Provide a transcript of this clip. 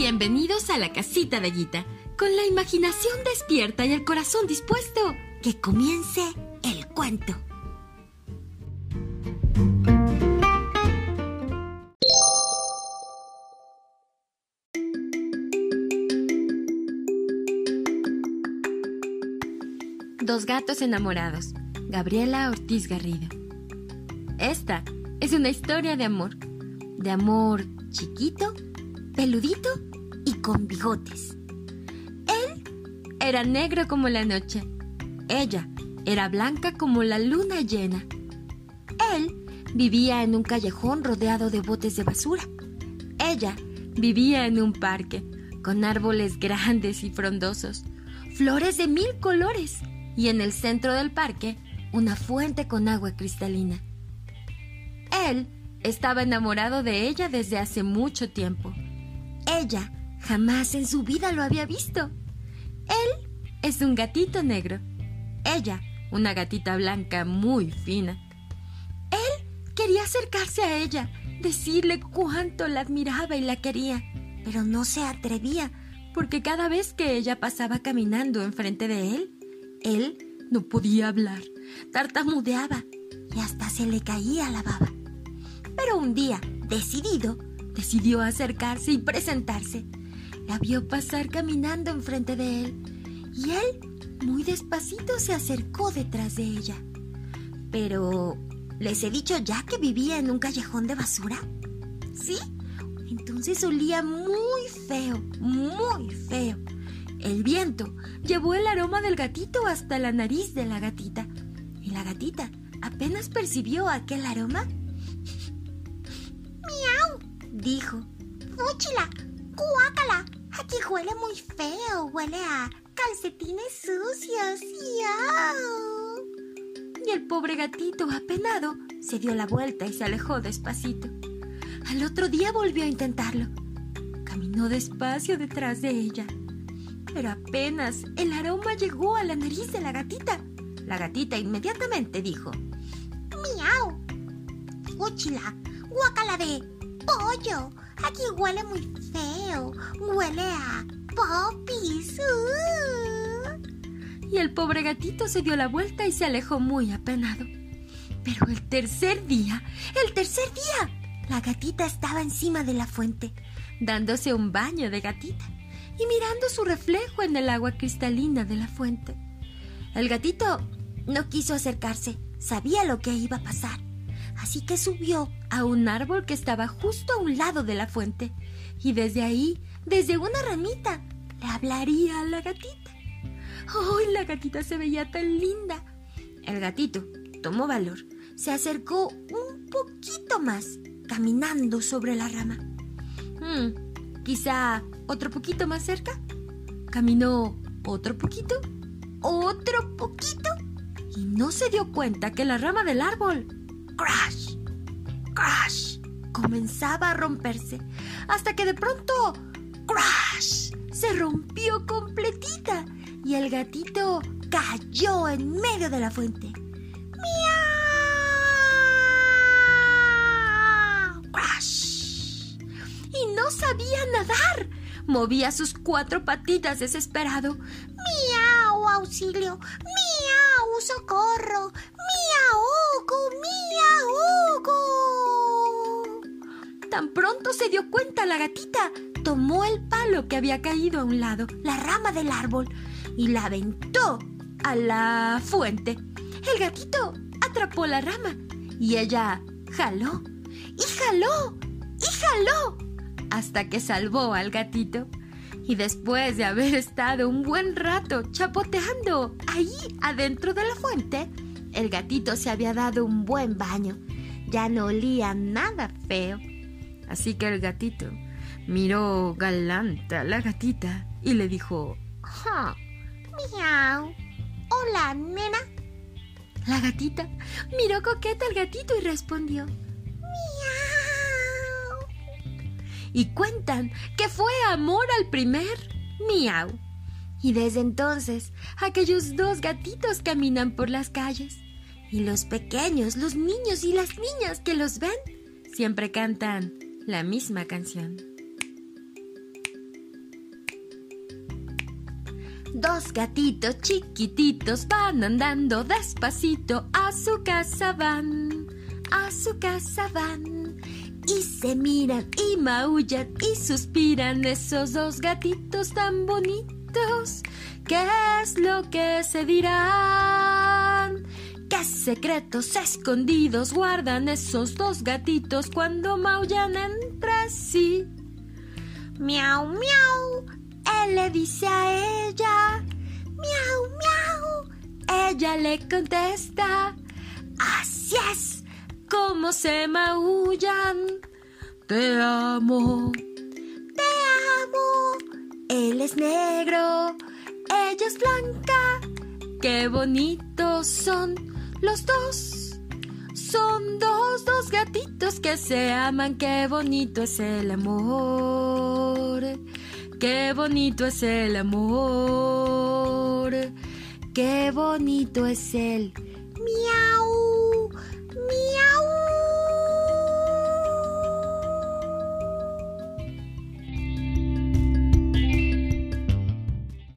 Bienvenidos a la casita de Guita, con la imaginación despierta y el corazón dispuesto. Que comience el cuento. Dos gatos enamorados. Gabriela Ortiz Garrido. Esta es una historia de amor. De amor chiquito, peludito con bigotes. Él era negro como la noche. Ella era blanca como la luna llena. Él vivía en un callejón rodeado de botes de basura. Ella vivía en un parque con árboles grandes y frondosos, flores de mil colores y en el centro del parque una fuente con agua cristalina. Él estaba enamorado de ella desde hace mucho tiempo. Ella jamás en su vida lo había visto. Él es un gatito negro. Ella, una gatita blanca muy fina. Él quería acercarse a ella, decirle cuánto la admiraba y la quería, pero no se atrevía, porque cada vez que ella pasaba caminando enfrente de él, él no podía hablar, tartamudeaba y hasta se le caía la baba. Pero un día, decidido, decidió acercarse y presentarse. La vio pasar caminando enfrente de él y él, muy despacito, se acercó detrás de ella. Pero, ¿les he dicho ya que vivía en un callejón de basura? ¿Sí? Entonces olía muy feo, muy feo. El viento llevó el aroma del gatito hasta la nariz de la gatita. Y la gatita apenas percibió aquel aroma dijo. ¡Fúchila! ¡Cuácala! Aquí huele muy feo, huele a calcetines sucios. Y el pobre gatito, apenado, se dio la vuelta y se alejó despacito. Al otro día volvió a intentarlo. Caminó despacio detrás de ella. Pero apenas el aroma llegó a la nariz de la gatita. La gatita inmediatamente dijo: ¡Miau! ¡Fúchila! ¡Guácala de pollo. Aquí huele muy feo. Popis. Y el pobre gatito se dio la vuelta y se alejó muy apenado. Pero el tercer día, el tercer día, la gatita estaba encima de la fuente, dándose un baño de gatita y mirando su reflejo en el agua cristalina de la fuente. El gatito no quiso acercarse, sabía lo que iba a pasar así que subió a un árbol que estaba justo a un lado de la fuente, y desde ahí, desde una ramita, le hablaría a la gatita. ¡Ay, la gatita se veía tan linda! El gatito tomó valor, se acercó un poquito más, caminando sobre la rama. Hmm, quizá otro poquito más cerca. Caminó otro poquito, otro poquito, y no se dio cuenta que la rama del árbol crash, crash, comenzaba a romperse, hasta que de pronto, se rompió completita y el gatito cayó en medio de la fuente. ¡Miau! ¡Crash! Y no sabía nadar. Movía sus cuatro patitas desesperado. ¡Miau! ¡Auxilio! ¡Miau! ¡Socorro! Tan pronto se dio cuenta la gatita, tomó el palo que había caído a un lado, la rama del árbol, y la aventó a la fuente. El gatito atrapó la rama y ella jaló y jaló y jaló hasta que salvó al gatito. Y después de haber estado un buen rato chapoteando ahí adentro de la fuente, el gatito se había dado un buen baño. Ya no olía nada feo. Así que el gatito miró galante a la gatita y le dijo, ¡Ja! ¡Miau! Hola, nena. La gatita miró coqueta al gatito y respondió, ¡Miau! Y cuentan que fue amor al primer miau. Y desde entonces, aquellos dos gatitos caminan por las calles. Y los pequeños, los niños y las niñas que los ven, siempre cantan la misma canción. Dos gatitos chiquititos van andando despacito, a su casa van, a su casa van. Y se miran y maullan y suspiran esos dos gatitos tan bonitos. ¿Qué es lo que se dirán? ¿Qué secretos escondidos guardan esos dos gatitos cuando maullan entre sí? Miau, miau. Le dice a ella, miau, miau. Ella le contesta, así es como se maullan. Te amo, te amo. Él es negro, ella es blanca. Qué bonitos son los dos. Son dos, dos gatitos que se aman. Qué bonito es el amor. Qué bonito es el amor. Qué bonito es el miau, miau.